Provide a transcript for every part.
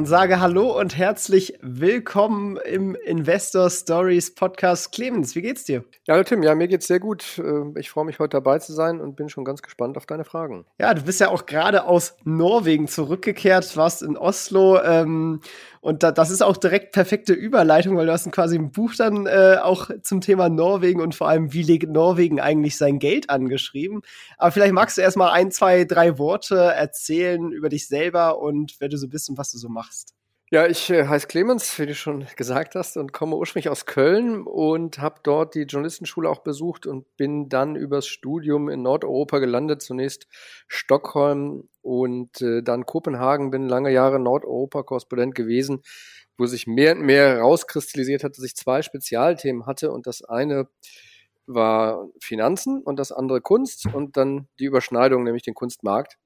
und sage Hallo und herzlich willkommen im Investor Stories Podcast. Clemens, wie geht's dir? Ja, hallo Tim, ja, mir geht's sehr gut. Äh, ich freue mich heute dabei zu sein und bin schon ganz gespannt auf deine Fragen. Ja, du bist ja auch gerade aus Norwegen zurückgekehrt, warst in Oslo ähm, und da, das ist auch direkt perfekte Überleitung, weil du hast quasi ein Buch dann äh, auch zum Thema Norwegen und vor allem, wie legt Norwegen eigentlich sein Geld angeschrieben. Aber vielleicht magst du erstmal ein, zwei, drei Worte erzählen über dich selber und wer du so bist und was du so machst. Ja, ich äh, heiße Clemens, wie du schon gesagt hast, und komme ursprünglich aus Köln und habe dort die Journalistenschule auch besucht und bin dann übers Studium in Nordeuropa gelandet. Zunächst Stockholm und äh, dann Kopenhagen, bin lange Jahre Nordeuropa-Korrespondent gewesen, wo sich mehr und mehr herauskristallisiert hat, dass ich zwei Spezialthemen hatte und das eine war Finanzen und das andere Kunst und dann die Überschneidung, nämlich den Kunstmarkt.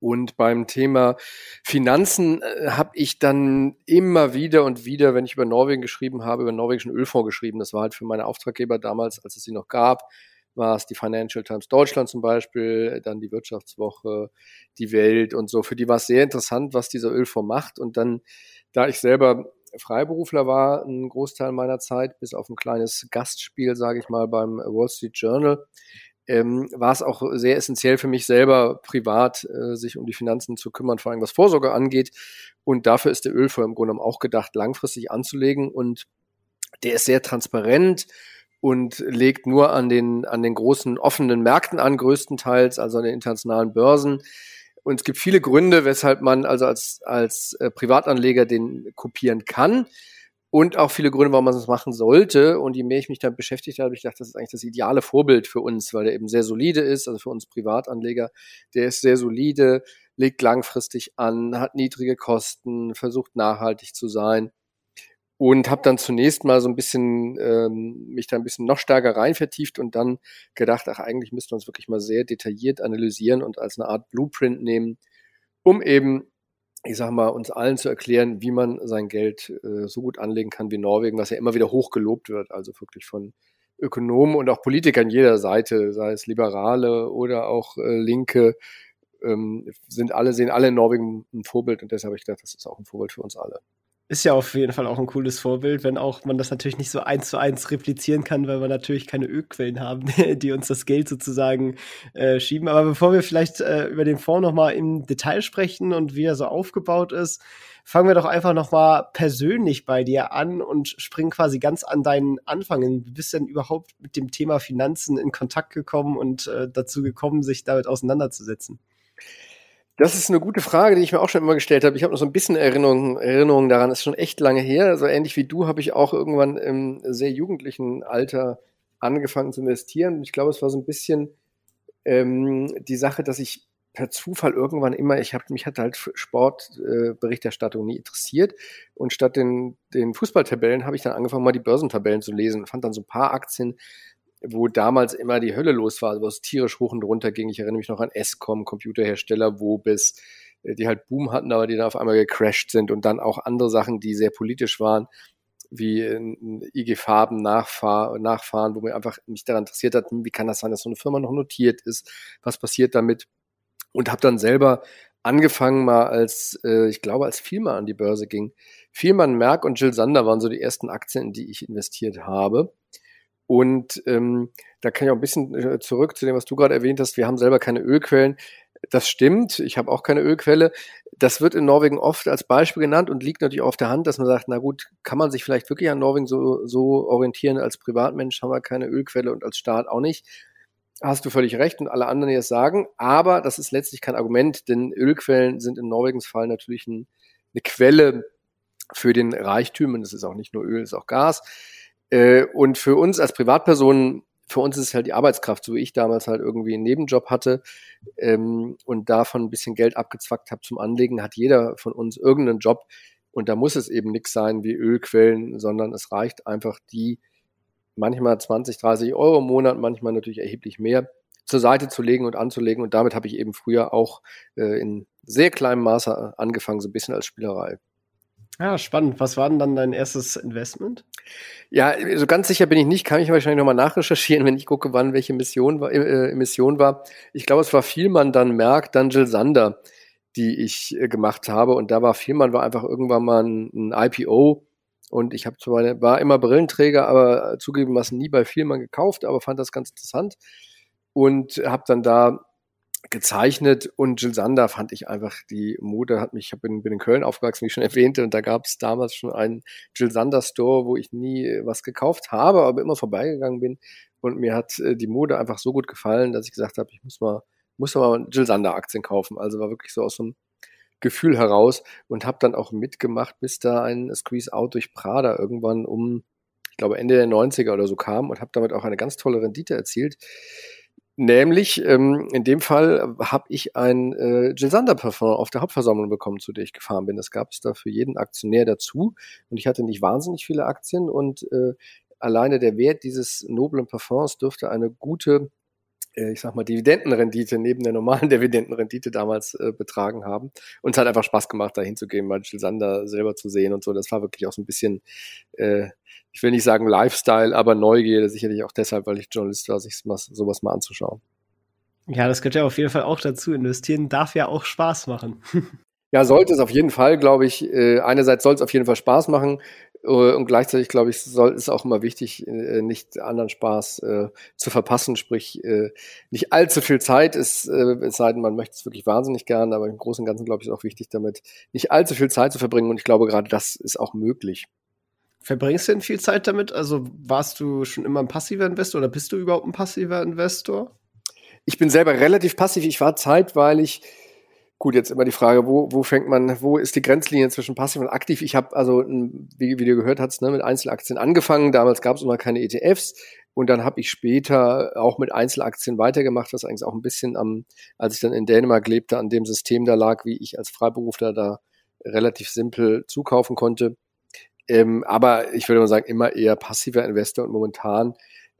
Und beim Thema Finanzen äh, habe ich dann immer wieder und wieder, wenn ich über Norwegen geschrieben habe, über den norwegischen Ölfonds geschrieben. Das war halt für meine Auftraggeber damals, als es sie noch gab, war es die Financial Times Deutschland zum Beispiel, dann die Wirtschaftswoche, die Welt und so. Für die war es sehr interessant, was dieser Ölfonds macht. Und dann, da ich selber Freiberufler war, ein Großteil meiner Zeit, bis auf ein kleines Gastspiel, sage ich mal, beim Wall Street Journal, ähm, war es auch sehr essentiell für mich selber privat, äh, sich um die Finanzen zu kümmern, vor allem was Vorsorge angeht. Und dafür ist der Ölfonds im Grunde auch gedacht, langfristig anzulegen. Und der ist sehr transparent und legt nur an den, an den großen offenen Märkten an, größtenteils, also an den internationalen Börsen. Und es gibt viele Gründe, weshalb man also als, als äh, Privatanleger den kopieren kann und auch viele Gründe, warum man das machen sollte. Und je mehr ich mich damit beschäftigt habe, ich gedacht, das ist eigentlich das ideale Vorbild für uns, weil der eben sehr solide ist, also für uns Privatanleger. Der ist sehr solide, legt langfristig an, hat niedrige Kosten, versucht nachhaltig zu sein. Und habe dann zunächst mal so ein bisschen ähm, mich da ein bisschen noch stärker rein vertieft und dann gedacht, ach eigentlich müssten wir uns wirklich mal sehr detailliert analysieren und als eine Art Blueprint nehmen, um eben ich sage mal, uns allen zu erklären, wie man sein Geld äh, so gut anlegen kann wie Norwegen, was ja immer wieder hoch gelobt wird, also wirklich von Ökonomen und auch Politikern jeder Seite, sei es Liberale oder auch äh, Linke, ähm, sind alle, sehen alle in Norwegen ein Vorbild und deshalb habe ich gedacht, das ist auch ein Vorbild für uns alle ist ja auf jeden Fall auch ein cooles Vorbild, wenn auch man das natürlich nicht so eins zu eins replizieren kann, weil wir natürlich keine Ölquellen haben, die uns das Geld sozusagen äh, schieben. Aber bevor wir vielleicht äh, über den Fonds nochmal im Detail sprechen und wie er so aufgebaut ist, fangen wir doch einfach nochmal persönlich bei dir an und springen quasi ganz an deinen Anfang. Wie bist du denn überhaupt mit dem Thema Finanzen in Kontakt gekommen und äh, dazu gekommen, sich damit auseinanderzusetzen? Das ist eine gute Frage, die ich mir auch schon immer gestellt habe. Ich habe noch so ein bisschen Erinnerungen Erinnerung daran. Das ist schon echt lange her. Also ähnlich wie du habe ich auch irgendwann im sehr jugendlichen Alter angefangen zu investieren. Ich glaube, es war so ein bisschen ähm, die Sache, dass ich per Zufall irgendwann immer, ich habe mich hat halt Sportberichterstattung äh, nie interessiert und statt den, den Fußballtabellen habe ich dann angefangen mal die Börsentabellen zu lesen, fand dann so ein paar Aktien wo damals immer die Hölle los war, wo es tierisch hoch und runter ging. Ich erinnere mich noch an Escom, Computerhersteller, Wobis, äh, die halt Boom hatten, aber die dann auf einmal gecrashed sind und dann auch andere Sachen, die sehr politisch waren, wie IG Farben nachfahr nachfahren, wo mir einfach mich daran interessiert hat, wie kann das sein, dass so eine Firma noch notiert ist, was passiert damit und habe dann selber angefangen mal als, äh, ich glaube, als Firma an die Börse ging. Vielmann, Merck und Jill Sander waren so die ersten Aktien, in die ich investiert habe. Und ähm, da kann ich auch ein bisschen äh, zurück zu dem, was du gerade erwähnt hast. Wir haben selber keine Ölquellen. Das stimmt. Ich habe auch keine Ölquelle. Das wird in Norwegen oft als Beispiel genannt und liegt natürlich auf der Hand, dass man sagt, na gut, kann man sich vielleicht wirklich an Norwegen so, so orientieren? Als Privatmensch haben wir keine Ölquelle und als Staat auch nicht. Hast du völlig recht und alle anderen, die es sagen. Aber das ist letztlich kein Argument, denn Ölquellen sind in Norwegens Fall natürlich ein, eine Quelle für den Reichtum. Und es ist auch nicht nur Öl, es ist auch Gas. Äh, und für uns als Privatpersonen, für uns ist es halt die Arbeitskraft, so wie ich damals halt irgendwie einen Nebenjob hatte ähm, und davon ein bisschen Geld abgezwackt habe zum Anlegen, hat jeder von uns irgendeinen Job. Und da muss es eben nichts sein wie Ölquellen, sondern es reicht einfach die manchmal 20, 30 Euro im Monat, manchmal natürlich erheblich mehr zur Seite zu legen und anzulegen. Und damit habe ich eben früher auch äh, in sehr kleinem Maße angefangen, so ein bisschen als Spielerei. Ja, spannend. Was war denn dann dein erstes Investment? Ja, so ganz sicher bin ich nicht. Kann ich wahrscheinlich nochmal nachrecherchieren, wenn ich gucke, wann welche Mission war. Äh, Mission war. Ich glaube, es war Vielmann, dann Merck, dann Jill Sander, die ich äh, gemacht habe. Und da war Vielmann war einfach irgendwann mal ein, ein IPO. Und ich habe zwar war immer Brillenträger, aber zugegebenermaßen nie bei Vielmann gekauft, aber fand das ganz interessant und habe dann da gezeichnet und Jill Sander fand ich einfach, die Mode hat mich, ich bin, bin in Köln aufgewachsen, wie ich schon erwähnte, und da gab es damals schon einen Jill Sander Store, wo ich nie was gekauft habe, aber immer vorbeigegangen bin und mir hat äh, die Mode einfach so gut gefallen, dass ich gesagt habe, ich muss mal, muss mal Jill Sander Aktien kaufen. Also war wirklich so aus einem Gefühl heraus und habe dann auch mitgemacht, bis da ein Squeeze Out durch Prada irgendwann um, ich glaube Ende der 90er oder so kam und habe damit auch eine ganz tolle Rendite erzielt. Nämlich, ähm, in dem Fall habe ich ein äh, Jill Sander Parfum auf der Hauptversammlung bekommen, zu der ich gefahren bin. Das gab es da für jeden Aktionär dazu. Und ich hatte nicht wahnsinnig viele Aktien und äh, alleine der Wert dieses noblen Parfums dürfte eine gute, ich sag mal, Dividendenrendite neben der normalen Dividendenrendite damals äh, betragen haben. Und es hat einfach Spaß gemacht, da hinzugehen, mal Jill Sander selber zu sehen und so. Das war wirklich auch so ein bisschen äh, ich will nicht sagen Lifestyle, aber Neugierde sicherlich auch deshalb, weil ich Journalist war, sich sowas mal anzuschauen. Ja, das gehört ja auf jeden Fall auch dazu. Investieren darf ja auch Spaß machen. ja, sollte es auf jeden Fall, glaube ich. Äh, einerseits soll es auf jeden Fall Spaß machen äh, und gleichzeitig, glaube ich, soll es auch immer wichtig, äh, nicht anderen Spaß äh, zu verpassen, sprich äh, nicht allzu viel Zeit ist, äh, es sei denn, man möchte es wirklich wahnsinnig gern, aber im Großen und Ganzen, glaube ich, ist auch wichtig, damit nicht allzu viel Zeit zu verbringen und ich glaube, gerade das ist auch möglich. Verbringst du denn viel Zeit damit? Also warst du schon immer ein passiver Investor oder bist du überhaupt ein passiver Investor? Ich bin selber relativ passiv. Ich war zeitweilig, gut, jetzt immer die Frage, wo, wo fängt man, wo ist die Grenzlinie zwischen passiv und aktiv? Ich habe also, wie, wie du gehört hast, ne, mit Einzelaktien angefangen. Damals gab es noch keine ETFs. Und dann habe ich später auch mit Einzelaktien weitergemacht, was eigentlich auch ein bisschen am, als ich dann in Dänemark lebte, an dem System da lag, wie ich als Freiberufler da relativ simpel zukaufen konnte. Ähm, aber ich würde mal sagen, immer eher passiver Investor und momentan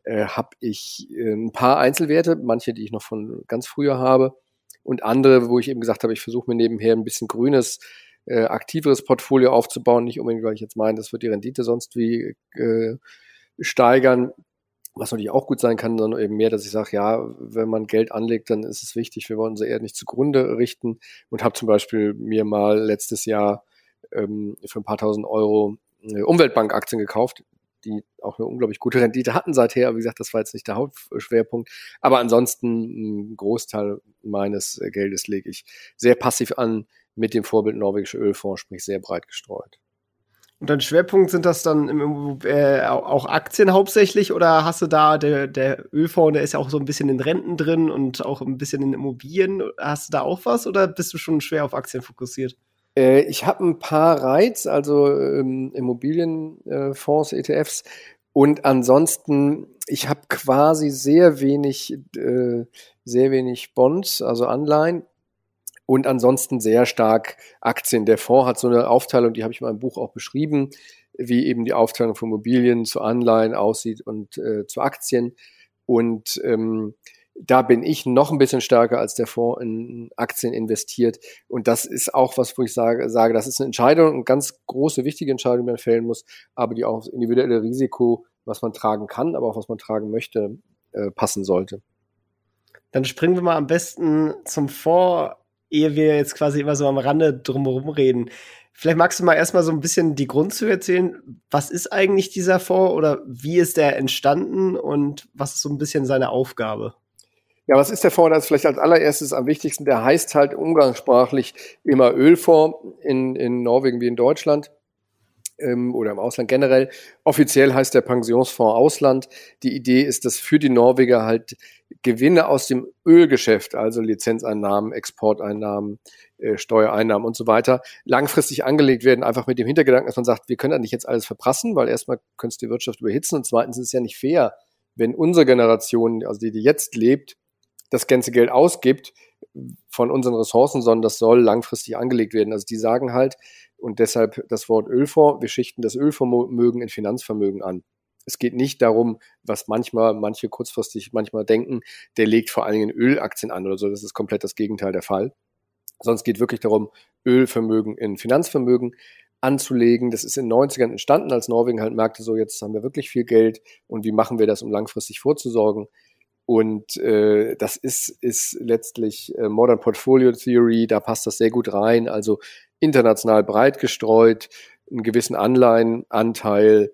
äh, habe ich äh, ein paar Einzelwerte, manche, die ich noch von ganz früher habe und andere, wo ich eben gesagt habe, ich versuche mir nebenher ein bisschen grünes, äh, aktiveres Portfolio aufzubauen. Nicht unbedingt, weil ich jetzt meine, das wird die Rendite sonst wie äh, steigern, was natürlich auch gut sein kann, sondern eben mehr, dass ich sage, ja, wenn man Geld anlegt, dann ist es wichtig, wir wollen unser Erd nicht zugrunde richten und habe zum Beispiel mir mal letztes Jahr ähm, für ein paar tausend Euro Umweltbank-Aktien gekauft, die auch eine unglaublich gute Rendite hatten seither. Wie gesagt, das war jetzt nicht der Hauptschwerpunkt. Aber ansonsten ein Großteil meines Geldes lege ich sehr passiv an mit dem Vorbild norwegische Ölfonds, sprich sehr breit gestreut. Und dein Schwerpunkt sind das dann im, äh, auch Aktien hauptsächlich oder hast du da der, der Ölfonds, der ist ja auch so ein bisschen in Renten drin und auch ein bisschen in Immobilien. Hast du da auch was oder bist du schon schwer auf Aktien fokussiert? Äh, ich habe ein paar Reiz, also ähm, Immobilienfonds, ETFs. Und ansonsten, ich habe quasi sehr wenig, äh, sehr wenig Bonds, also Anleihen. Und ansonsten sehr stark Aktien. Der Fonds hat so eine Aufteilung, die habe ich in meinem Buch auch beschrieben, wie eben die Aufteilung von Immobilien zu Anleihen aussieht und äh, zu Aktien. Und ähm, da bin ich noch ein bisschen stärker als der Fonds in Aktien investiert. Und das ist auch was, wo ich sage, sage, das ist eine Entscheidung, eine ganz große, wichtige Entscheidung, die man fällen muss, aber die auch das individuelle Risiko, was man tragen kann, aber auch was man tragen möchte, äh, passen sollte. Dann springen wir mal am besten zum Fonds, ehe wir jetzt quasi immer so am Rande drumherum reden. Vielleicht magst du mal erstmal so ein bisschen die Grundzüge erzählen. Was ist eigentlich dieser Fonds oder wie ist der entstanden und was ist so ein bisschen seine Aufgabe? Ja, was ist der Fonds? Das ist vielleicht als allererstes am wichtigsten. Der heißt halt umgangssprachlich immer Ölfonds in, in Norwegen wie in Deutschland ähm, oder im Ausland generell. Offiziell heißt der Pensionsfonds Ausland. Die Idee ist, dass für die Norweger halt Gewinne aus dem Ölgeschäft, also Lizenzeinnahmen, Exporteinnahmen, äh, Steuereinnahmen und so weiter, langfristig angelegt werden, einfach mit dem Hintergedanken, dass man sagt, wir können da nicht jetzt alles verprassen, weil erstmal könnte die Wirtschaft überhitzen und zweitens ist es ja nicht fair, wenn unsere Generation, also die, die jetzt lebt, das ganze Geld ausgibt von unseren Ressourcen, sondern das soll langfristig angelegt werden. Also die sagen halt, und deshalb das Wort Ölfonds, wir schichten das Ölvermögen in Finanzvermögen an. Es geht nicht darum, was manchmal manche kurzfristig manchmal denken, der legt vor allen Dingen Ölaktien an oder so. Das ist komplett das Gegenteil der Fall. Sonst geht wirklich darum, Ölvermögen in Finanzvermögen anzulegen. Das ist in den 90ern entstanden, als Norwegen halt merkte, so jetzt haben wir wirklich viel Geld und wie machen wir das, um langfristig vorzusorgen. Und äh, das ist, ist letztlich äh, Modern Portfolio Theory, da passt das sehr gut rein. Also international breit gestreut, einen gewissen Anleihenanteil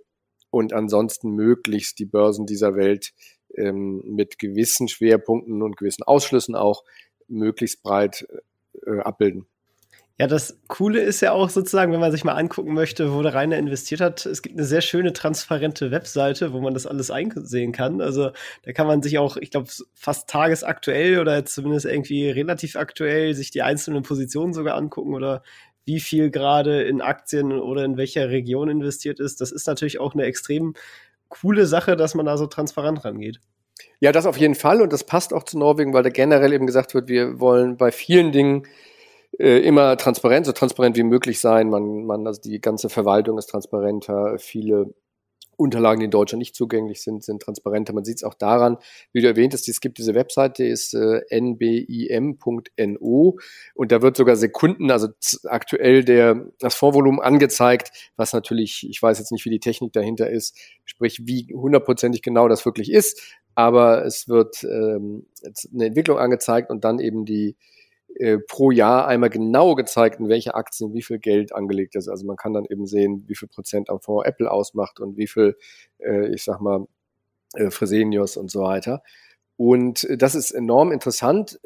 und ansonsten möglichst die Börsen dieser Welt ähm, mit gewissen Schwerpunkten und gewissen Ausschlüssen auch möglichst breit äh, abbilden. Ja, das Coole ist ja auch sozusagen, wenn man sich mal angucken möchte, wo der Rainer investiert hat. Es gibt eine sehr schöne, transparente Webseite, wo man das alles einsehen kann. Also da kann man sich auch, ich glaube, fast tagesaktuell oder zumindest irgendwie relativ aktuell sich die einzelnen Positionen sogar angucken oder wie viel gerade in Aktien oder in welcher Region investiert ist. Das ist natürlich auch eine extrem coole Sache, dass man da so transparent rangeht. Ja, das auf jeden Fall und das passt auch zu Norwegen, weil da generell eben gesagt wird, wir wollen bei vielen Dingen immer transparent, so transparent wie möglich sein. Man, man, also die ganze Verwaltung ist transparenter, viele Unterlagen, die in Deutschland nicht zugänglich sind, sind transparenter. Man sieht es auch daran, wie du erwähnt hast, es gibt diese Webseite, die ist äh, nbim.no und da wird sogar Sekunden, also aktuell der, das Vorvolumen angezeigt, was natürlich, ich weiß jetzt nicht, wie die Technik dahinter ist, sprich, wie hundertprozentig genau das wirklich ist, aber es wird ähm, eine Entwicklung angezeigt und dann eben die äh, pro Jahr einmal genau gezeigt, in welche Aktien wie viel Geld angelegt ist. Also man kann dann eben sehen, wie viel Prozent am Fonds Apple ausmacht und wie viel, äh, ich sag mal, äh, Fresenius und so weiter. Und das ist enorm interessant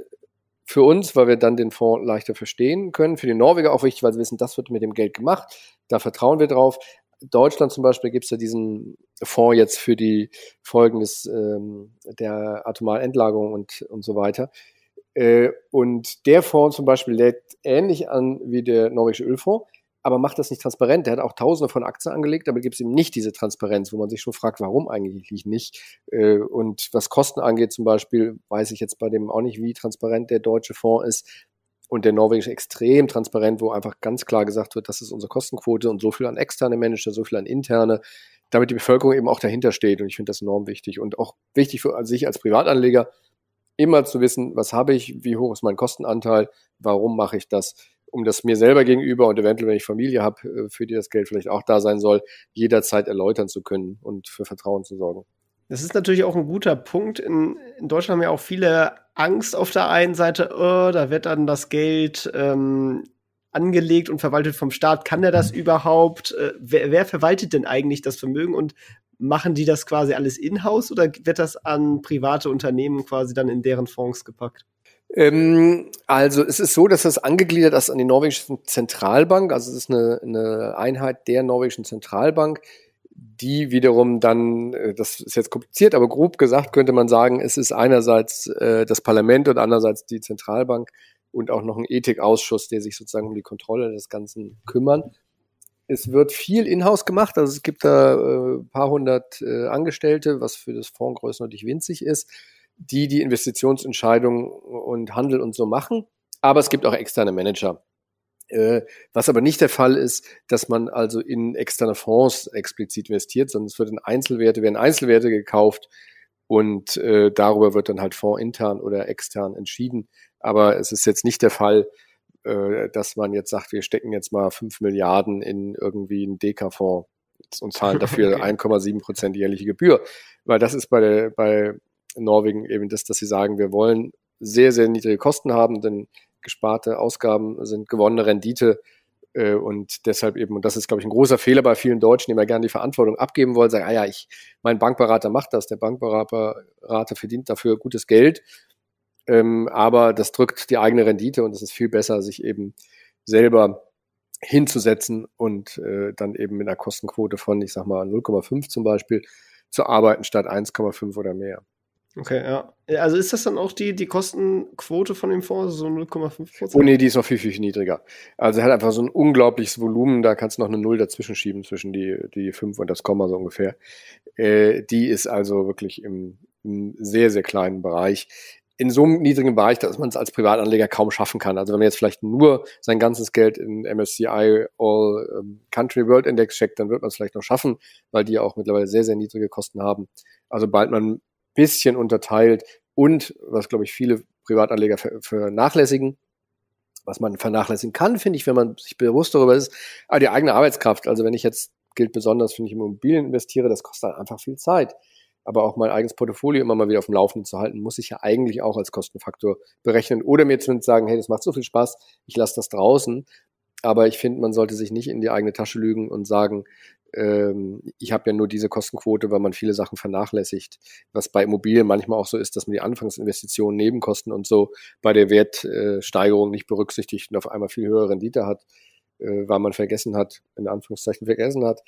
für uns, weil wir dann den Fonds leichter verstehen können. Für die Norweger auch wichtig, weil sie wissen, das wird mit dem Geld gemacht. Da vertrauen wir drauf. Deutschland zum Beispiel gibt es ja diesen Fonds jetzt für die Folgen des, ähm, der atomaren Endlagerung und, und so weiter. Äh, und der Fonds zum Beispiel lädt ähnlich an wie der norwegische Ölfonds, aber macht das nicht transparent. Der hat auch tausende von Aktien angelegt, aber gibt es ihm nicht diese Transparenz, wo man sich schon fragt, warum eigentlich nicht. Äh, und was Kosten angeht zum Beispiel, weiß ich jetzt bei dem auch nicht, wie transparent der deutsche Fonds ist. Und der norwegische extrem transparent, wo einfach ganz klar gesagt wird, das ist unsere Kostenquote und so viel an externe Manager, so viel an interne, damit die Bevölkerung eben auch dahinter steht. Und ich finde das enorm wichtig und auch wichtig für sich als Privatanleger, immer zu wissen, was habe ich, wie hoch ist mein Kostenanteil, warum mache ich das, um das mir selber gegenüber und eventuell, wenn ich Familie habe, äh, für die das Geld vielleicht auch da sein soll, jederzeit erläutern zu können und für Vertrauen zu sorgen. Das ist natürlich auch ein guter Punkt. In, in Deutschland haben ja auch viele Angst auf der einen Seite, oh, da wird dann das Geld ähm, angelegt und verwaltet vom Staat. Kann er das überhaupt? Äh, wer, wer verwaltet denn eigentlich das Vermögen und machen die das quasi alles in-house oder wird das an private Unternehmen quasi dann in deren Fonds gepackt? Ähm, also es ist so, dass das angegliedert ist an die norwegische Zentralbank. Also es ist eine, eine Einheit der norwegischen Zentralbank, die wiederum dann, äh, das ist jetzt kompliziert, aber grob gesagt könnte man sagen, es ist einerseits äh, das Parlament und andererseits die Zentralbank und auch noch ein Ethikausschuss, der sich sozusagen um die Kontrolle des Ganzen kümmern. Es wird viel in-house gemacht, also es gibt da äh, paar hundert äh, Angestellte, was für das Fonds größtenteils winzig ist, die die Investitionsentscheidungen und Handel und so machen. Aber es gibt auch externe Manager. Äh, was aber nicht der Fall ist, dass man also in externe Fonds explizit investiert, sondern es wird in Einzelwerte, werden Einzelwerte gekauft und äh, darüber wird dann halt fondsintern oder extern entschieden. Aber es ist jetzt nicht der Fall, äh, dass man jetzt sagt, wir stecken jetzt mal fünf Milliarden in irgendwie einen Deka-Fonds und zahlen dafür okay. 1,7 Prozent jährliche Gebühr. Weil das ist bei, der, bei Norwegen eben das, dass sie sagen, wir wollen sehr, sehr niedrige Kosten haben, denn gesparte Ausgaben sind gewonnene Rendite. Äh, und deshalb eben, und das ist, glaube ich, ein großer Fehler bei vielen Deutschen, die mal gerne die Verantwortung abgeben wollen, sagen, ah ja, ich, mein Bankberater macht das, der Bankberater verdient dafür gutes Geld ähm, aber das drückt die eigene Rendite und es ist viel besser, sich eben selber hinzusetzen und äh, dann eben mit einer Kostenquote von, ich sag mal, 0,5 zum Beispiel zu arbeiten statt 1,5 oder mehr. Okay, ja. Also ist das dann auch die, die Kostenquote von dem Fonds, so 0,5 Prozent? Oh nee, die ist noch viel, viel niedriger. Also er hat einfach so ein unglaubliches Volumen, da kannst du noch eine Null dazwischen schieben, zwischen die, die 5 und das Komma so ungefähr. Äh, die ist also wirklich im, im sehr, sehr kleinen Bereich. In so einem niedrigen Bereich, dass man es als Privatanleger kaum schaffen kann. Also wenn man jetzt vielleicht nur sein ganzes Geld in MSCI All ähm, Country World Index checkt, dann wird man es vielleicht noch schaffen, weil die auch mittlerweile sehr, sehr niedrige Kosten haben. Also bald man ein bisschen unterteilt und, was glaube ich viele Privatanleger vernachlässigen, was man vernachlässigen kann, finde ich, wenn man sich bewusst darüber ist, aber die eigene Arbeitskraft. Also wenn ich jetzt, gilt besonders, wenn ich Immobilien investiere, das kostet einfach viel Zeit aber auch mein eigenes Portfolio immer mal wieder auf dem Laufenden zu halten, muss ich ja eigentlich auch als Kostenfaktor berechnen. Oder mir zumindest sagen, hey, das macht so viel Spaß, ich lasse das draußen. Aber ich finde, man sollte sich nicht in die eigene Tasche lügen und sagen, ähm, ich habe ja nur diese Kostenquote, weil man viele Sachen vernachlässigt. Was bei Immobilien manchmal auch so ist, dass man die Anfangsinvestitionen, Nebenkosten und so bei der Wertsteigerung nicht berücksichtigt und auf einmal viel höhere Rendite hat, äh, weil man vergessen hat, in Anführungszeichen vergessen hat,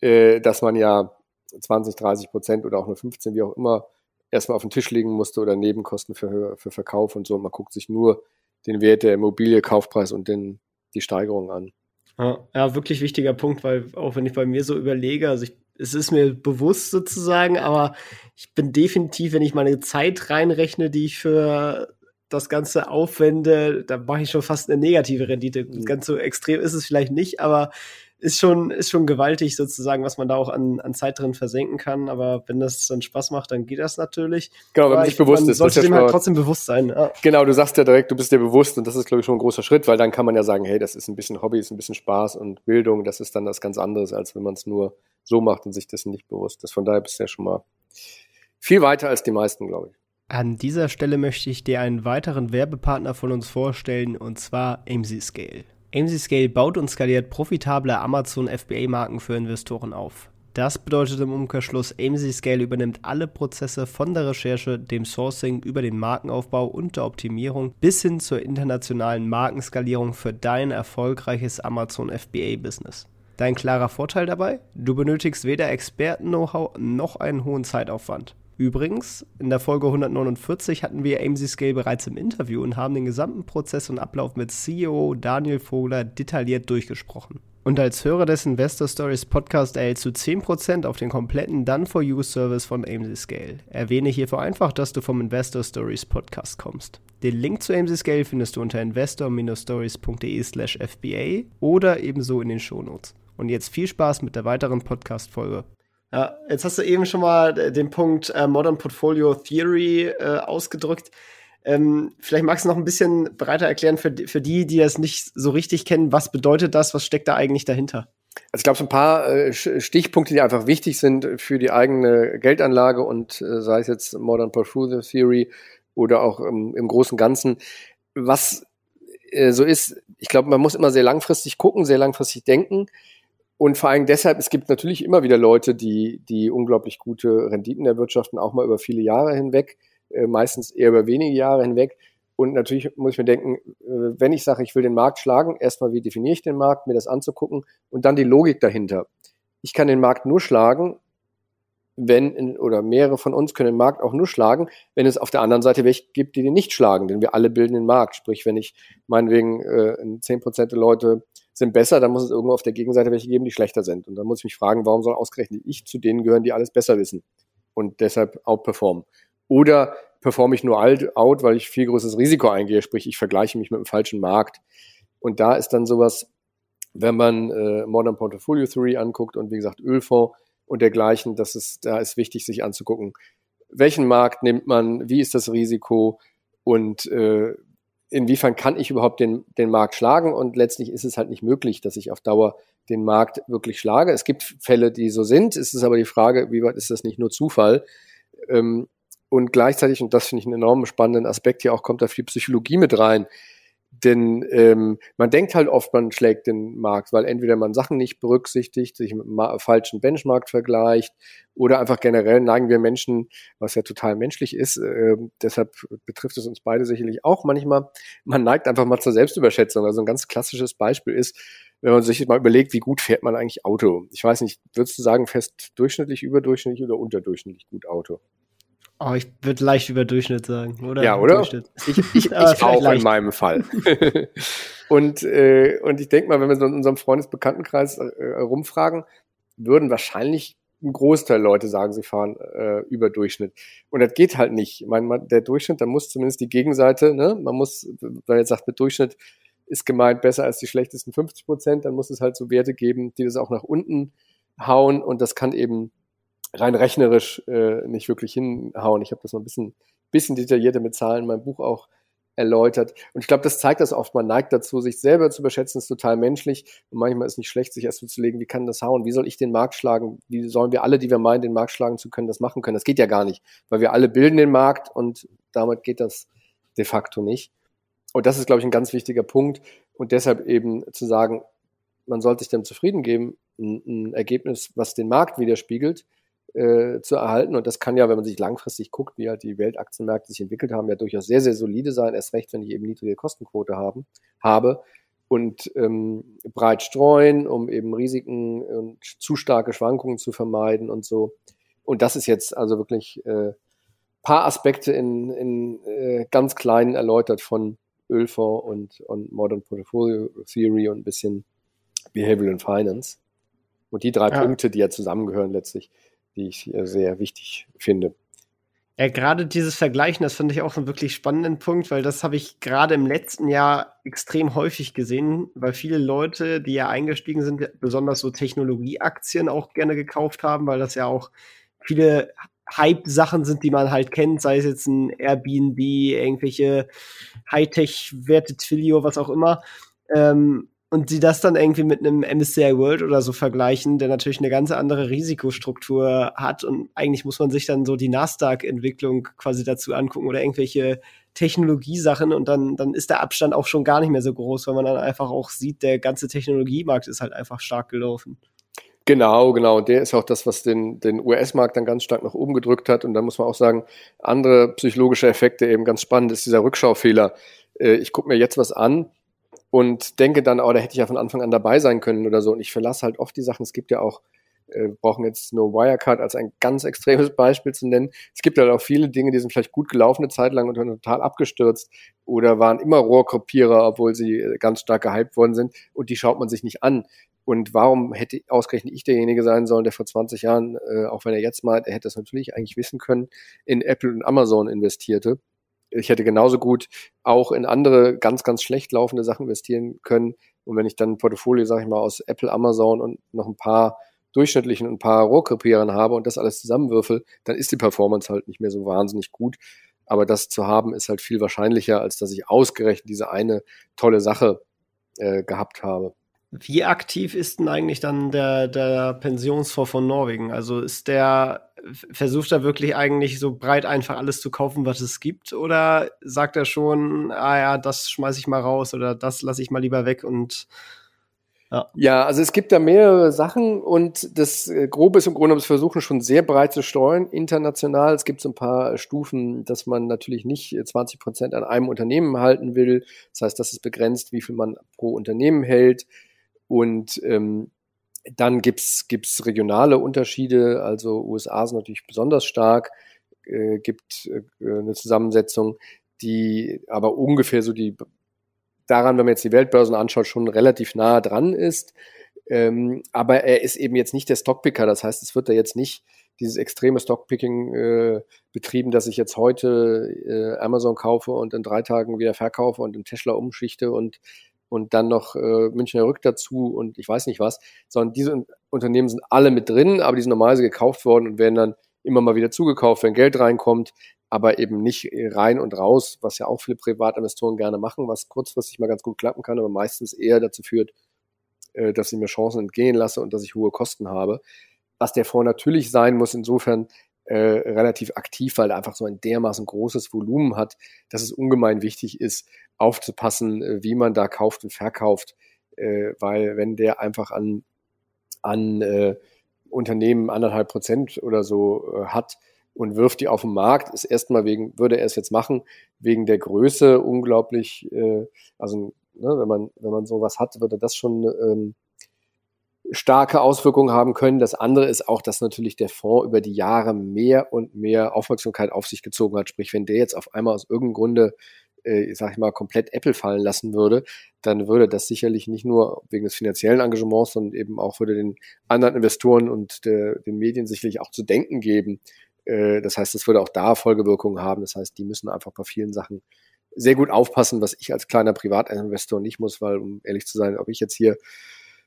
äh, dass man ja 20, 30 Prozent oder auch nur 15, wie auch immer, erstmal auf den Tisch legen musste oder Nebenkosten für, für Verkauf und so. Man guckt sich nur den Wert der Immobilie, Kaufpreis und den, die Steigerung an. Ja, ja, wirklich wichtiger Punkt, weil auch wenn ich bei mir so überlege, also ich, es ist mir bewusst sozusagen, aber ich bin definitiv, wenn ich meine Zeit reinrechne, die ich für das Ganze aufwende, da mache ich schon fast eine negative Rendite. Mhm. Ganz so extrem ist es vielleicht nicht, aber ist schon, ist schon gewaltig sozusagen, was man da auch an, an Zeit drin versenken kann. Aber wenn das dann Spaß macht, dann geht das natürlich. Genau, wenn man sich bewusst man ist. Sollte dem halt trotzdem bewusst sein. Ja. Genau, du sagst ja direkt, du bist dir bewusst und das ist, glaube ich, schon ein großer Schritt, weil dann kann man ja sagen, hey, das ist ein bisschen Hobby, ist ein bisschen Spaß und Bildung, das ist dann das ganz anderes, als wenn man es nur so macht und sich dessen nicht bewusst ist. Von daher bist du ja schon mal viel weiter als die meisten, glaube ich. An dieser Stelle möchte ich dir einen weiteren Werbepartner von uns vorstellen, und zwar AMC Scale. AMC Scale baut und skaliert profitable Amazon FBA-Marken für Investoren auf. Das bedeutet im Umkehrschluss, AMC Scale übernimmt alle Prozesse von der Recherche, dem Sourcing über den Markenaufbau und der Optimierung bis hin zur internationalen Markenskalierung für dein erfolgreiches Amazon FBA-Business. Dein klarer Vorteil dabei? Du benötigst weder Experten-Know-how noch einen hohen Zeitaufwand. Übrigens, in der Folge 149 hatten wir AMC Scale bereits im Interview und haben den gesamten Prozess und Ablauf mit CEO Daniel Vogler detailliert durchgesprochen. Und als Hörer des Investor Stories Podcast erhältst du 10% auf den kompletten Done for You Service von AMC Scale. Erwähne hierfür einfach, dass du vom Investor Stories Podcast kommst. Den Link zu AMC Scale findest du unter investor-stories.de slash FBA oder ebenso in den Shownotes. Und jetzt viel Spaß mit der weiteren Podcast-Folge. Ja, jetzt hast du eben schon mal den Punkt äh, Modern Portfolio Theory äh, ausgedrückt. Ähm, vielleicht magst du noch ein bisschen breiter erklären für, für die, die das nicht so richtig kennen. Was bedeutet das? Was steckt da eigentlich dahinter? Also ich glaube, so ein paar äh, Stichpunkte, die einfach wichtig sind für die eigene Geldanlage und äh, sei es jetzt Modern Portfolio Theory oder auch im, im großen Ganzen. Was äh, so ist, ich glaube, man muss immer sehr langfristig gucken, sehr langfristig denken. Und vor allem deshalb, es gibt natürlich immer wieder Leute, die, die unglaublich gute Renditen erwirtschaften, auch mal über viele Jahre hinweg, äh, meistens eher über wenige Jahre hinweg. Und natürlich muss ich mir denken, äh, wenn ich sage, ich will den Markt schlagen, erstmal, wie definiere ich den Markt, mir das anzugucken und dann die Logik dahinter. Ich kann den Markt nur schlagen, wenn, oder mehrere von uns können den Markt auch nur schlagen, wenn es auf der anderen Seite welche gibt, die den nicht schlagen, denn wir alle bilden den Markt. Sprich, wenn ich meinetwegen äh, 10% der Leute sind besser, dann muss es irgendwo auf der Gegenseite welche geben, die schlechter sind. Und dann muss ich mich fragen, warum soll ausgerechnet ich zu denen gehören, die alles besser wissen und deshalb outperformen? Oder performe ich nur out, weil ich viel größeres Risiko eingehe, sprich ich vergleiche mich mit dem falschen Markt. Und da ist dann sowas, wenn man äh, Modern Portfolio Theory anguckt und wie gesagt Ölfonds und dergleichen, das ist, da ist wichtig, sich anzugucken, welchen Markt nimmt man, wie ist das Risiko und äh, inwiefern kann ich überhaupt den, den Markt schlagen? Und letztlich ist es halt nicht möglich, dass ich auf Dauer den Markt wirklich schlage. Es gibt Fälle, die so sind. Es ist aber die Frage, wie weit ist das nicht nur Zufall? Ähm, und gleichzeitig, und das finde ich einen enorm spannenden Aspekt hier auch, kommt da viel Psychologie mit rein. Denn ähm, man denkt halt oft, man schlägt den Markt, weil entweder man Sachen nicht berücksichtigt, sich mit einem falschen Benchmark vergleicht oder einfach generell neigen wir Menschen, was ja total menschlich ist, äh, deshalb betrifft es uns beide sicherlich auch manchmal, man neigt einfach mal zur Selbstüberschätzung. Also ein ganz klassisches Beispiel ist, wenn man sich mal überlegt, wie gut fährt man eigentlich Auto. Ich weiß nicht, würdest du sagen, fest durchschnittlich, überdurchschnittlich oder unterdurchschnittlich gut Auto? Oh, ich würde leicht über Durchschnitt sagen, oder? Ja, oder? Ich, ich, ich auch leicht. in meinem Fall. und, äh, und ich denke mal, wenn wir so in unserem Freundesbekanntenkreis äh, rumfragen, würden wahrscheinlich ein Großteil Leute sagen, sie fahren äh, über Durchschnitt. Und das geht halt nicht. Ich meine, der Durchschnitt, da muss zumindest die Gegenseite, ne, man muss, wenn jetzt sagt, mit Durchschnitt ist gemeint besser als die schlechtesten 50 Prozent, dann muss es halt so Werte geben, die das auch nach unten hauen und das kann eben rein rechnerisch äh, nicht wirklich hinhauen. Ich habe das mal ein bisschen, bisschen detaillierter mit Zahlen in meinem Buch auch erläutert. Und ich glaube, das zeigt das oft. Man neigt dazu, sich selber zu überschätzen, ist total menschlich. Und manchmal ist nicht schlecht, sich erst so zu legen, wie kann das hauen? Wie soll ich den Markt schlagen? Wie sollen wir alle, die wir meinen, den Markt schlagen zu können, das machen können? Das geht ja gar nicht, weil wir alle bilden den Markt und damit geht das de facto nicht. Und das ist, glaube ich, ein ganz wichtiger Punkt. Und deshalb eben zu sagen, man sollte sich dem zufrieden geben, ein, ein Ergebnis, was den Markt widerspiegelt, äh, zu erhalten. Und das kann ja, wenn man sich langfristig guckt, wie halt die Weltaktienmärkte sich entwickelt haben, ja durchaus sehr, sehr solide sein, erst recht, wenn ich eben niedrige Kostenquote haben, habe und ähm, breit streuen, um eben Risiken und zu starke Schwankungen zu vermeiden und so. Und das ist jetzt also wirklich äh, paar Aspekte in, in äh, ganz kleinen erläutert von Ölfonds und, und Modern Portfolio Theory und ein bisschen Behavioral and Finance. Und die drei ja. Punkte, die ja zusammengehören letztlich, die ich sehr wichtig finde. Ja, gerade dieses Vergleichen, das finde ich auch einen wirklich spannenden Punkt, weil das habe ich gerade im letzten Jahr extrem häufig gesehen, weil viele Leute, die ja eingestiegen sind, besonders so Technologieaktien auch gerne gekauft haben, weil das ja auch viele Hype-Sachen sind, die man halt kennt, sei es jetzt ein Airbnb, irgendwelche Hightech-Werte, Twilio, was auch immer. Ähm, und sie das dann irgendwie mit einem MSCI World oder so vergleichen, der natürlich eine ganz andere Risikostruktur hat und eigentlich muss man sich dann so die Nasdaq-Entwicklung quasi dazu angucken oder irgendwelche Technologiesachen und dann, dann ist der Abstand auch schon gar nicht mehr so groß, weil man dann einfach auch sieht, der ganze Technologiemarkt ist halt einfach stark gelaufen. Genau, genau. Und der ist auch das, was den, den US-Markt dann ganz stark nach oben gedrückt hat. Und da muss man auch sagen, andere psychologische Effekte eben ganz spannend ist dieser Rückschaufehler. Äh, ich gucke mir jetzt was an und denke dann, oh, da hätte ich ja von Anfang an dabei sein können oder so. Und ich verlasse halt oft die Sachen. Es gibt ja auch, äh, brauchen jetzt nur Wirecard als ein ganz extremes Beispiel zu nennen. Es gibt halt auch viele Dinge, die sind vielleicht gut gelaufen eine Zeit lang und dann total abgestürzt oder waren immer Rohrkopierer, obwohl sie äh, ganz stark gehypt worden sind. Und die schaut man sich nicht an. Und warum hätte ausgerechnet ich derjenige sein sollen, der vor 20 Jahren, äh, auch wenn er jetzt meint, er hätte das natürlich eigentlich wissen können, in Apple und Amazon investierte? Ich hätte genauso gut auch in andere ganz, ganz schlecht laufende Sachen investieren können. Und wenn ich dann ein Portfolio, sage ich mal, aus Apple, Amazon und noch ein paar durchschnittlichen und ein paar Rohrkrepierern habe und das alles zusammenwürfel, dann ist die Performance halt nicht mehr so wahnsinnig gut. Aber das zu haben ist halt viel wahrscheinlicher, als dass ich ausgerechnet diese eine tolle Sache äh, gehabt habe. Wie aktiv ist denn eigentlich dann der, der Pensionsfonds von Norwegen? Also ist der, versucht er wirklich eigentlich so breit einfach alles zu kaufen, was es gibt? Oder sagt er schon, ah ja, das schmeiße ich mal raus oder das lasse ich mal lieber weg und ja. ja, also es gibt da mehrere Sachen und das äh, Grobe ist im Grunde, das versuchen schon sehr breit zu steuern, international. Es gibt so ein paar Stufen, dass man natürlich nicht 20 Prozent an einem Unternehmen halten will. Das heißt, das ist begrenzt, wie viel man pro Unternehmen hält. Und ähm, dann gibt's gibt's regionale Unterschiede, also USA sind natürlich besonders stark, äh, gibt äh, eine Zusammensetzung, die aber ungefähr so die daran, wenn man jetzt die Weltbörsen anschaut, schon relativ nah dran ist. Ähm, aber er ist eben jetzt nicht der Stockpicker, das heißt, es wird da jetzt nicht dieses extreme Stockpicking äh, betrieben, dass ich jetzt heute äh, Amazon kaufe und in drei Tagen wieder verkaufe und in Tesla umschichte und und dann noch äh, Münchner Rück dazu und ich weiß nicht was, sondern diese Unternehmen sind alle mit drin, aber die sind normalerweise gekauft worden und werden dann immer mal wieder zugekauft, wenn Geld reinkommt, aber eben nicht rein und raus, was ja auch viele Privatinvestoren gerne machen, was kurzfristig mal ganz gut klappen kann, aber meistens eher dazu führt, äh, dass ich mir Chancen entgehen lasse und dass ich hohe Kosten habe. Was der Fonds natürlich sein muss, insofern, äh, relativ aktiv, weil er einfach so ein dermaßen großes Volumen hat, dass es ungemein wichtig ist, aufzupassen, äh, wie man da kauft und verkauft, äh, weil wenn der einfach an, an äh, Unternehmen anderthalb Prozent oder so äh, hat und wirft die auf den Markt, ist erstmal wegen, würde er es jetzt machen, wegen der Größe unglaublich, äh, also ne, wenn man, wenn man sowas hat, würde das schon ähm, starke Auswirkungen haben können. Das andere ist auch, dass natürlich der Fonds über die Jahre mehr und mehr Aufmerksamkeit auf sich gezogen hat. Sprich, wenn der jetzt auf einmal aus irgendeinem Grunde äh, sag ich mal, komplett Apple fallen lassen würde, dann würde das sicherlich nicht nur wegen des finanziellen Engagements, sondern eben auch würde den anderen Investoren und der, den Medien sicherlich auch zu denken geben. Äh, das heißt, das würde auch da Folgewirkungen haben. Das heißt, die müssen einfach bei vielen Sachen sehr gut aufpassen, was ich als kleiner Privatinvestor nicht muss, weil, um ehrlich zu sein, ob ich jetzt hier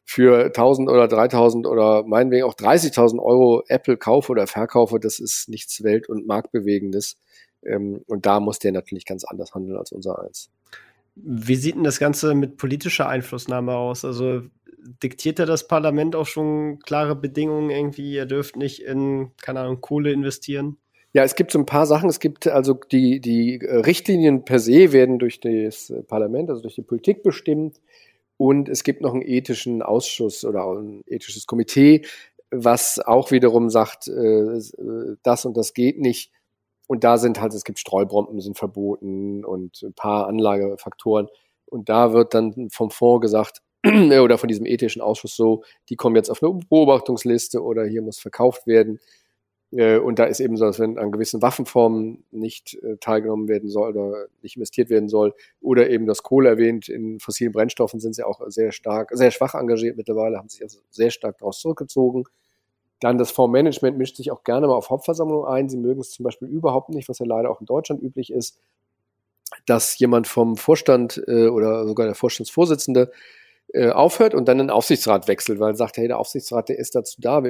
für 1000 oder 3000 oder meinetwegen auch 30.000 Euro Apple kaufe oder verkaufe, das ist nichts Welt- und Marktbewegendes. Ähm, und da muss der natürlich ganz anders handeln als unser eins. Wie sieht denn das Ganze mit politischer Einflussnahme aus? Also diktiert ja das Parlament auch schon klare Bedingungen irgendwie? Ihr dürft nicht in, keine Ahnung, Kohle investieren? Ja, es gibt so ein paar Sachen. Es gibt also die, die Richtlinien per se werden durch das Parlament, also durch die Politik bestimmt. Und es gibt noch einen ethischen Ausschuss oder ein ethisches Komitee, was auch wiederum sagt, äh, das und das geht nicht. Und da sind halt, es gibt Streubomben sind verboten und ein paar Anlagefaktoren. Und da wird dann vom Fonds gesagt, oder von diesem ethischen Ausschuss so, die kommen jetzt auf eine Beobachtungsliste oder hier muss verkauft werden. Äh, und da ist eben so, dass wenn an gewissen Waffenformen nicht äh, teilgenommen werden soll oder nicht investiert werden soll, oder eben das Kohle erwähnt, in fossilen Brennstoffen sind sie auch sehr stark, sehr schwach engagiert mittlerweile, haben sich also sehr stark daraus zurückgezogen. Dann das Fondsmanagement mischt sich auch gerne mal auf Hauptversammlungen ein. Sie mögen es zum Beispiel überhaupt nicht, was ja leider auch in Deutschland üblich ist, dass jemand vom Vorstand äh, oder sogar der Vorstandsvorsitzende äh, aufhört und dann den Aufsichtsrat wechselt, weil er sagt, hey, der Aufsichtsrat, der ist dazu da,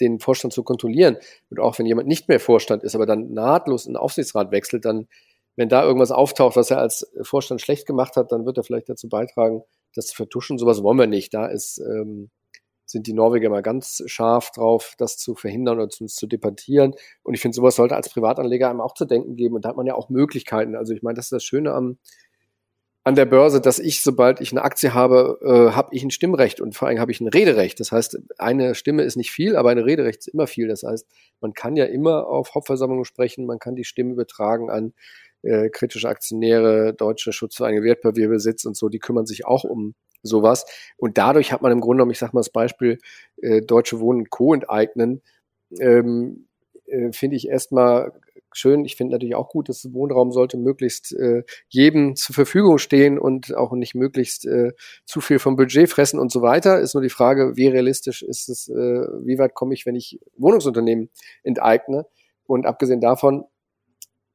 den Vorstand zu kontrollieren. Und auch wenn jemand nicht mehr Vorstand ist, aber dann nahtlos in den Aufsichtsrat wechselt, dann, wenn da irgendwas auftaucht, was er als Vorstand schlecht gemacht hat, dann wird er vielleicht dazu beitragen, das zu vertuschen. Sowas wollen wir nicht. Da ist, ähm, sind die Norweger mal ganz scharf drauf, das zu verhindern oder zumindest zu debattieren. Und ich finde, sowas sollte als Privatanleger einem auch zu denken geben. Und da hat man ja auch Möglichkeiten. Also ich meine, das ist das Schöne am, an der Börse, dass ich, sobald ich eine Aktie habe, äh, habe ich ein Stimmrecht und vor allem habe ich ein Rederecht. Das heißt, eine Stimme ist nicht viel, aber ein Rederecht ist immer viel. Das heißt, man kann ja immer auf Hauptversammlungen sprechen, man kann die Stimme übertragen an äh, kritische Aktionäre, deutsche Schutzvereine, Wertpapierbesitz und so, die kümmern sich auch um sowas. Und dadurch hat man im Grunde genommen, ich sag mal das Beispiel, äh, Deutsche Wohnen Co. enteignen, ähm, äh, finde ich erstmal schön. Ich finde natürlich auch gut, dass Wohnraum sollte möglichst äh, jedem zur Verfügung stehen und auch nicht möglichst äh, zu viel vom Budget fressen und so weiter. Ist nur die Frage, wie realistisch ist es, äh, wie weit komme ich, wenn ich Wohnungsunternehmen enteigne? Und abgesehen davon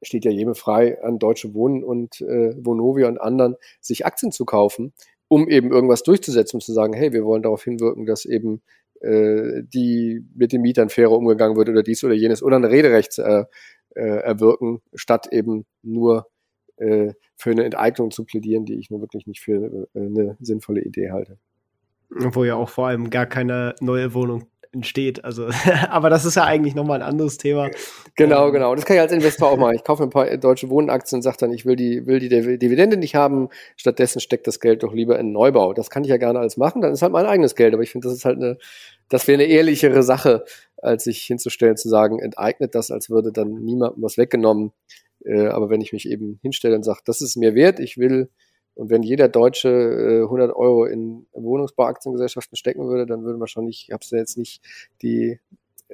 steht ja jedem frei, an Deutsche Wohnen und äh, Vonovia und anderen sich Aktien zu kaufen, um eben irgendwas durchzusetzen und zu sagen, hey, wir wollen darauf hinwirken, dass eben äh, die mit den Mietern fairer umgegangen wird oder dies oder jenes oder ein Rederecht äh, äh, erwirken, statt eben nur äh, für eine Enteignung zu plädieren, die ich nur wirklich nicht für äh, eine sinnvolle Idee halte. Wo ja auch vor allem gar keine neue Wohnung entsteht. Also, aber das ist ja eigentlich nochmal ein anderes Thema. Genau, ähm, genau. Das kann ich als Investor auch machen. Ich kaufe ein paar deutsche Wohnaktien und sage dann, ich will die, will die Dividende nicht haben. Stattdessen steckt das Geld doch lieber in Neubau. Das kann ich ja gerne alles machen. Dann ist halt mein eigenes Geld. Aber ich finde, das ist halt eine, das wäre eine ehrlichere Sache, als sich hinzustellen, zu sagen, enteignet das, als würde dann niemandem was weggenommen. Äh, aber wenn ich mich eben hinstelle und sage, das ist mir wert, ich will und wenn jeder Deutsche äh, 100 Euro in Wohnungsbauaktiengesellschaften stecken würde, dann würde man schon nicht, ich habe ja jetzt nicht die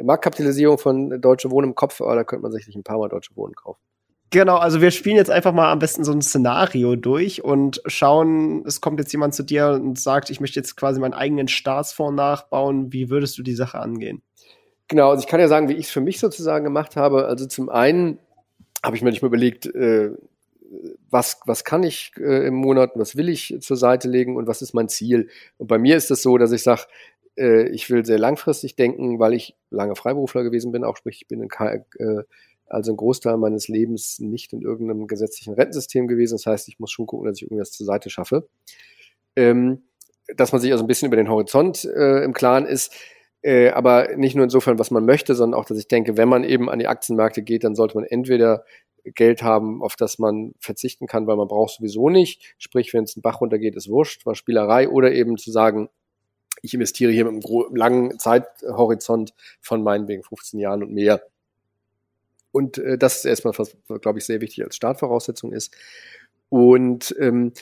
Marktkapitalisierung von Deutsche Wohnen im Kopf, aber da könnte man sicherlich ein paar Mal Deutsche Wohnen kaufen. Genau, also wir spielen jetzt einfach mal am besten so ein Szenario durch und schauen, es kommt jetzt jemand zu dir und sagt, ich möchte jetzt quasi meinen eigenen Staatsfonds nachbauen. Wie würdest du die Sache angehen? Genau, also ich kann ja sagen, wie ich es für mich sozusagen gemacht habe. Also zum einen habe ich mir nicht mal überlegt, äh, was, was kann ich äh, im Monat, was will ich zur Seite legen und was ist mein Ziel. Und bei mir ist es das so, dass ich sage, äh, ich will sehr langfristig denken, weil ich lange Freiberufler gewesen bin, auch sprich, ich bin in, äh, also ein Großteil meines Lebens nicht in irgendeinem gesetzlichen Rentensystem gewesen. Das heißt, ich muss schon gucken, dass ich irgendwas zur Seite schaffe. Ähm, dass man sich also ein bisschen über den Horizont äh, im Klaren ist, äh, aber nicht nur insofern, was man möchte, sondern auch, dass ich denke, wenn man eben an die Aktienmärkte geht, dann sollte man entweder Geld haben, auf das man verzichten kann, weil man braucht sowieso nicht. Sprich, wenn es einen Bach runtergeht, ist wurscht, war Spielerei. Oder eben zu sagen, ich investiere hier mit einem langen Zeithorizont von meinetwegen 15 Jahren und mehr. Und äh, das ist erstmal, was, glaube ich, sehr wichtig als Startvoraussetzung ist. Und ähm,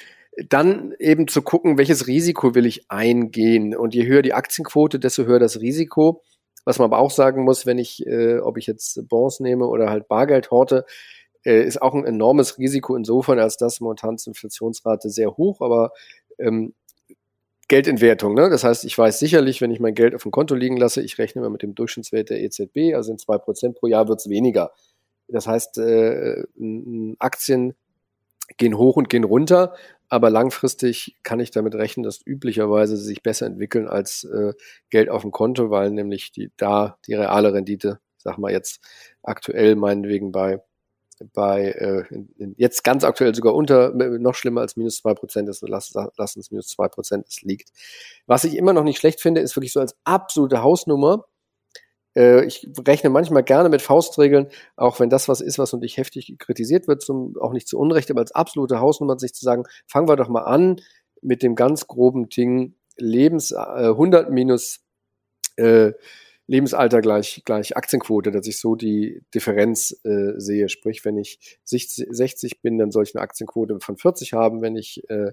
dann eben zu gucken, welches Risiko will ich eingehen. Und je höher die Aktienquote, desto höher das Risiko. Was man aber auch sagen muss, wenn ich, äh, ob ich jetzt Bonds nehme oder halt Bargeld horte, äh, ist auch ein enormes Risiko insofern, als dass momentan die Inflationsrate sehr hoch, aber ähm, Geldentwertung, ne? Das heißt, ich weiß sicherlich, wenn ich mein Geld auf dem Konto liegen lasse, ich rechne mal mit dem Durchschnittswert der EZB, also in zwei Prozent pro Jahr wird es weniger. Das heißt, äh, Aktien gehen hoch und gehen runter, aber langfristig kann ich damit rechnen, dass üblicherweise sie sich besser entwickeln als äh, Geld auf dem Konto, weil nämlich die, da die reale Rendite, sag mal jetzt aktuell meinetwegen bei bei äh, in, jetzt ganz aktuell sogar unter, noch schlimmer als minus zwei Prozent ist, lass, lass uns minus zwei Prozent es liegt. Was ich immer noch nicht schlecht finde, ist wirklich so als absolute Hausnummer äh, ich rechne manchmal gerne mit Faustregeln, auch wenn das was ist, was natürlich heftig kritisiert wird, zum, auch nicht zu Unrecht, aber als absolute Hausnummer sich zu sagen, fangen wir doch mal an mit dem ganz groben Ding Lebens äh, 100 minus äh, Lebensalter gleich, gleich Aktienquote, dass ich so die Differenz äh, sehe. Sprich, wenn ich 60 bin, dann soll ich eine Aktienquote von 40 haben. Wenn ich äh,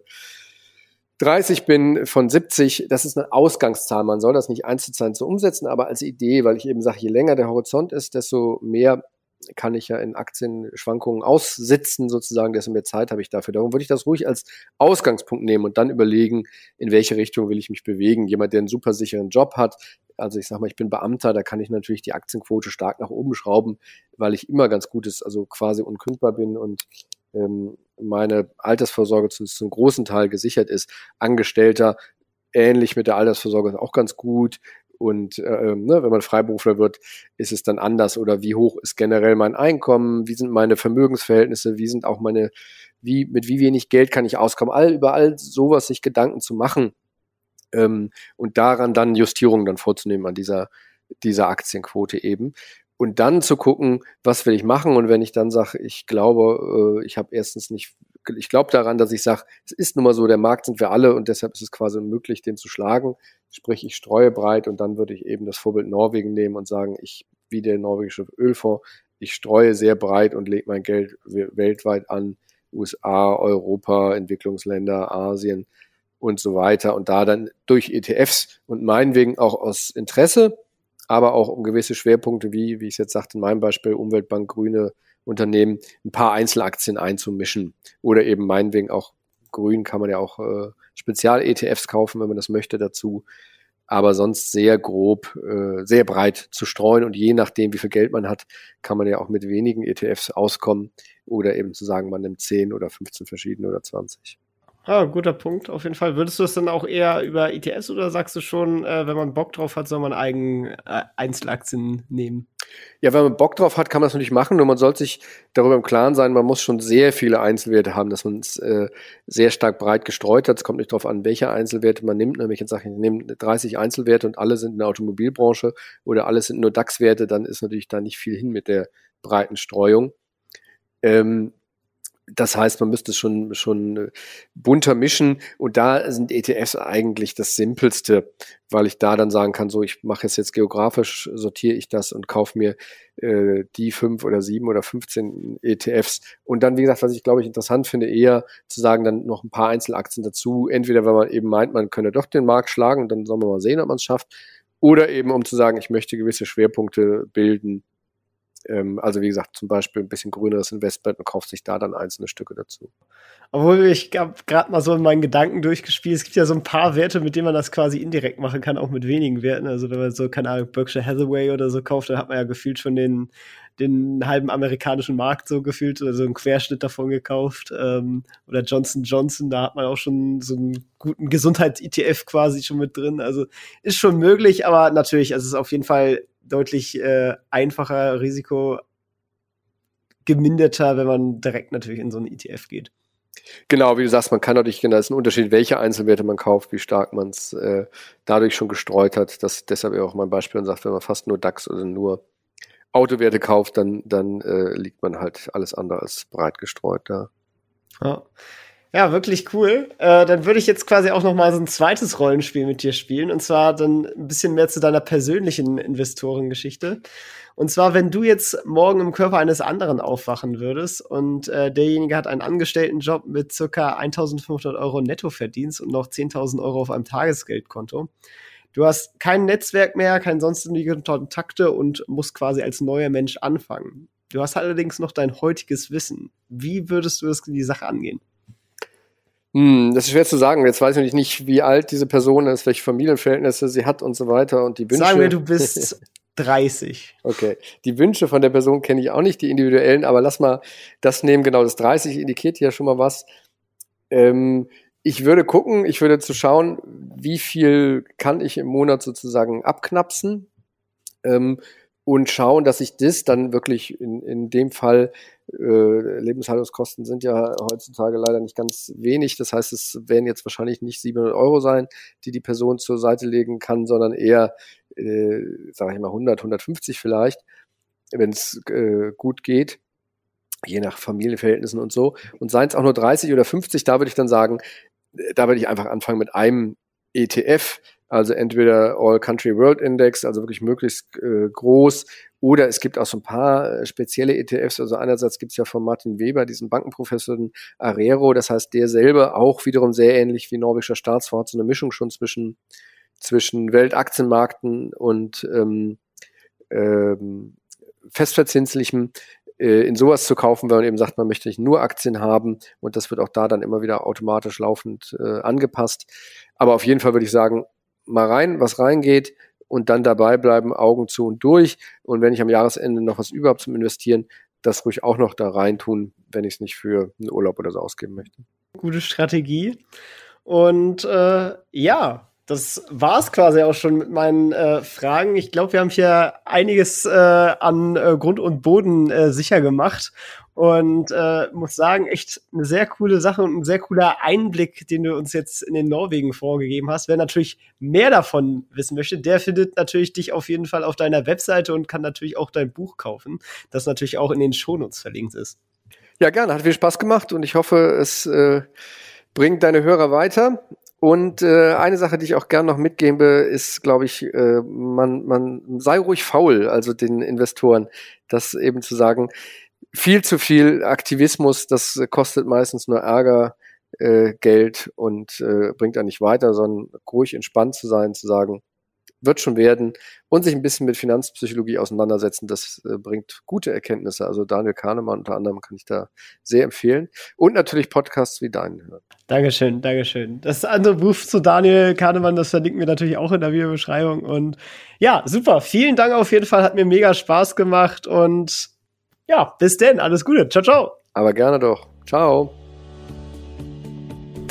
30 bin von 70, das ist eine Ausgangszahl. Man soll das nicht eins zu umsetzen, aber als Idee, weil ich eben sage, je länger der Horizont ist, desto mehr kann ich ja in Aktienschwankungen aussitzen, sozusagen, desto mehr Zeit habe ich dafür. Darum würde ich das ruhig als Ausgangspunkt nehmen und dann überlegen, in welche Richtung will ich mich bewegen. Jemand, der einen super sicheren Job hat, also ich sage mal, ich bin Beamter, da kann ich natürlich die Aktienquote stark nach oben schrauben, weil ich immer ganz gutes, also quasi unkündbar bin und meine Altersvorsorge zu, zu einem großen Teil gesichert ist. Angestellter, ähnlich mit der Altersvorsorge, auch ganz gut. Und äh, ähm, ne, wenn man Freiberufler wird, ist es dann anders. Oder wie hoch ist generell mein Einkommen? Wie sind meine Vermögensverhältnisse? Wie sind auch meine, wie, mit wie wenig Geld kann ich auskommen? All, über all sowas sich Gedanken zu machen ähm, und daran dann Justierungen dann vorzunehmen an dieser, dieser Aktienquote eben und dann zu gucken, was will ich machen und wenn ich dann sage, ich glaube, äh, ich habe erstens nicht, ich glaube daran, dass ich sage, es ist nun mal so, der Markt sind wir alle und deshalb ist es quasi unmöglich, den zu schlagen. Sprich, ich streue breit und dann würde ich eben das Vorbild Norwegen nehmen und sagen, ich, wie der norwegische Ölfonds, ich streue sehr breit und lege mein Geld weltweit an, USA, Europa, Entwicklungsländer, Asien und so weiter und da dann durch ETFs und meinetwegen auch aus Interesse aber auch um gewisse Schwerpunkte, wie, wie ich es jetzt sagte, in meinem Beispiel Umweltbank, grüne Unternehmen, ein paar Einzelaktien einzumischen. Oder eben meinetwegen auch grün kann man ja auch äh, Spezial-ETFs kaufen, wenn man das möchte dazu. Aber sonst sehr grob, äh, sehr breit zu streuen und je nachdem, wie viel Geld man hat, kann man ja auch mit wenigen ETFs auskommen oder eben zu sagen, man nimmt 10 oder 15 verschiedene oder 20. Ah, guter Punkt, auf jeden Fall. Würdest du es dann auch eher über ETS oder sagst du schon, äh, wenn man Bock drauf hat, soll man eigen äh, Einzelaktien nehmen? Ja, wenn man Bock drauf hat, kann man es natürlich machen, nur man sollte sich darüber im Klaren sein, man muss schon sehr viele Einzelwerte haben, dass man es äh, sehr stark breit gestreut hat. Es kommt nicht darauf an, welche Einzelwerte man nimmt. Nämlich jetzt sage ich, ich nehme 30 Einzelwerte und alle sind in der Automobilbranche oder alle sind nur DAX-Werte, dann ist natürlich da nicht viel hin mit der breiten Streuung. Ähm, das heißt, man müsste es schon, schon äh, bunter mischen. Und da sind ETFs eigentlich das Simpelste, weil ich da dann sagen kann, so ich mache es jetzt geografisch, sortiere ich das und kaufe mir äh, die fünf oder sieben oder 15 ETFs und dann, wie gesagt, was ich glaube ich interessant finde, eher zu sagen, dann noch ein paar Einzelaktien dazu, entweder wenn man eben meint, man könne doch den Markt schlagen und dann soll man mal sehen, ob man es schafft, oder eben um zu sagen, ich möchte gewisse Schwerpunkte bilden, ähm, also wie gesagt, zum Beispiel ein bisschen grüneres Investment und kauft sich da dann einzelne Stücke dazu. Obwohl ich gerade mal so in meinen Gedanken durchgespielt, es gibt ja so ein paar Werte, mit denen man das quasi indirekt machen kann, auch mit wenigen Werten. Also wenn man so, keine Ahnung, Berkshire Hathaway oder so kauft, dann hat man ja gefühlt schon den, den halben amerikanischen Markt so gefühlt oder so einen Querschnitt davon gekauft. Ähm, oder Johnson Johnson, da hat man auch schon so einen guten Gesundheits-ETF quasi schon mit drin. Also ist schon möglich, aber natürlich, also es ist auf jeden Fall deutlich äh, einfacher, Risiko geminderter, wenn man direkt natürlich in so einen ETF geht. Genau, wie du sagst, man kann natürlich, genau, das ist ein Unterschied, welche Einzelwerte man kauft, wie stark man es äh, dadurch schon gestreut hat. Das deshalb auch mein Beispiel und sagt, wenn man fast nur DAX oder nur Autowerte kauft, dann, dann äh, liegt man halt alles andere als breit gestreut da. Ja. Ja, wirklich cool. Äh, dann würde ich jetzt quasi auch noch mal so ein zweites Rollenspiel mit dir spielen. Und zwar dann ein bisschen mehr zu deiner persönlichen Investorengeschichte. Und zwar, wenn du jetzt morgen im Körper eines anderen aufwachen würdest und äh, derjenige hat einen Angestelltenjob mit circa 1500 Euro Nettoverdienst und noch 10.000 Euro auf einem Tagesgeldkonto. Du hast kein Netzwerk mehr, kein sonstige Kontakte und musst quasi als neuer Mensch anfangen. Du hast allerdings noch dein heutiges Wissen. Wie würdest du das, die Sache angehen? Hm, das ist schwer zu sagen. Jetzt weiß ich nicht, wie alt diese Person ist, welche Familienverhältnisse sie hat und so weiter und die Wünsche. Sagen wir, du bist 30. Okay. Die Wünsche von der Person kenne ich auch nicht, die individuellen, aber lass mal das nehmen. Genau, das 30 indikiert ja schon mal was. Ähm, ich würde gucken, ich würde zu schauen, wie viel kann ich im Monat sozusagen abknapsen ähm, und schauen, dass ich das dann wirklich in, in dem Fall, äh, Lebenshaltungskosten sind ja heutzutage leider nicht ganz wenig. Das heißt, es werden jetzt wahrscheinlich nicht 700 Euro sein, die die Person zur Seite legen kann, sondern eher, äh, sage ich mal, 100, 150 vielleicht, wenn es äh, gut geht je nach Familienverhältnissen und so. Und seien es auch nur 30 oder 50, da würde ich dann sagen, da würde ich einfach anfangen mit einem ETF, also entweder All Country World Index, also wirklich möglichst äh, groß, oder es gibt auch so ein paar äh, spezielle ETFs. Also einerseits gibt es ja von Martin Weber diesen Bankenprofessor Arero, das heißt, der selber auch wiederum sehr ähnlich wie norwegischer Staatsfonds, so eine Mischung schon zwischen, zwischen Weltaktienmarkten und ähm, ähm, festverzinslichem äh, in sowas zu kaufen, weil man eben sagt, man möchte nicht nur Aktien haben und das wird auch da dann immer wieder automatisch laufend äh, angepasst. Aber auf jeden Fall würde ich sagen, mal rein, was reingeht und dann dabei bleiben, Augen zu und durch. Und wenn ich am Jahresende noch was überhaupt zum Investieren, das ruhig auch noch da rein tun, wenn ich es nicht für einen Urlaub oder so ausgeben möchte. Gute Strategie. Und äh, ja, das war es quasi auch schon mit meinen äh, Fragen. Ich glaube, wir haben hier einiges äh, an äh, Grund und Boden äh, sicher gemacht und äh, muss sagen, echt eine sehr coole Sache und ein sehr cooler Einblick, den du uns jetzt in den Norwegen vorgegeben hast. Wer natürlich mehr davon wissen möchte, der findet natürlich dich auf jeden Fall auf deiner Webseite und kann natürlich auch dein Buch kaufen, das natürlich auch in den Shownotes verlinkt ist. Ja, gerne. Hat viel Spaß gemacht und ich hoffe, es äh, bringt deine Hörer weiter. Und äh, eine Sache, die ich auch gern noch mitgebe, ist, glaube ich, äh, man, man sei ruhig faul, also den Investoren, das eben zu sagen, viel zu viel Aktivismus, das kostet meistens nur Ärger, äh, Geld und äh, bringt einen nicht weiter, sondern ruhig entspannt zu sein, zu sagen, wird schon werden und sich ein bisschen mit Finanzpsychologie auseinandersetzen. Das äh, bringt gute Erkenntnisse. Also Daniel Kahnemann unter anderem kann ich da sehr empfehlen. Und natürlich Podcasts wie deinen hören. Dankeschön, Dankeschön. Das andere Buch zu Daniel Kahnemann, das verlinken wir natürlich auch in der Videobeschreibung. Und ja, super. Vielen Dank auf jeden Fall. Hat mir mega Spaß gemacht. Und ja, bis denn. Alles Gute. Ciao, ciao. Aber gerne doch. Ciao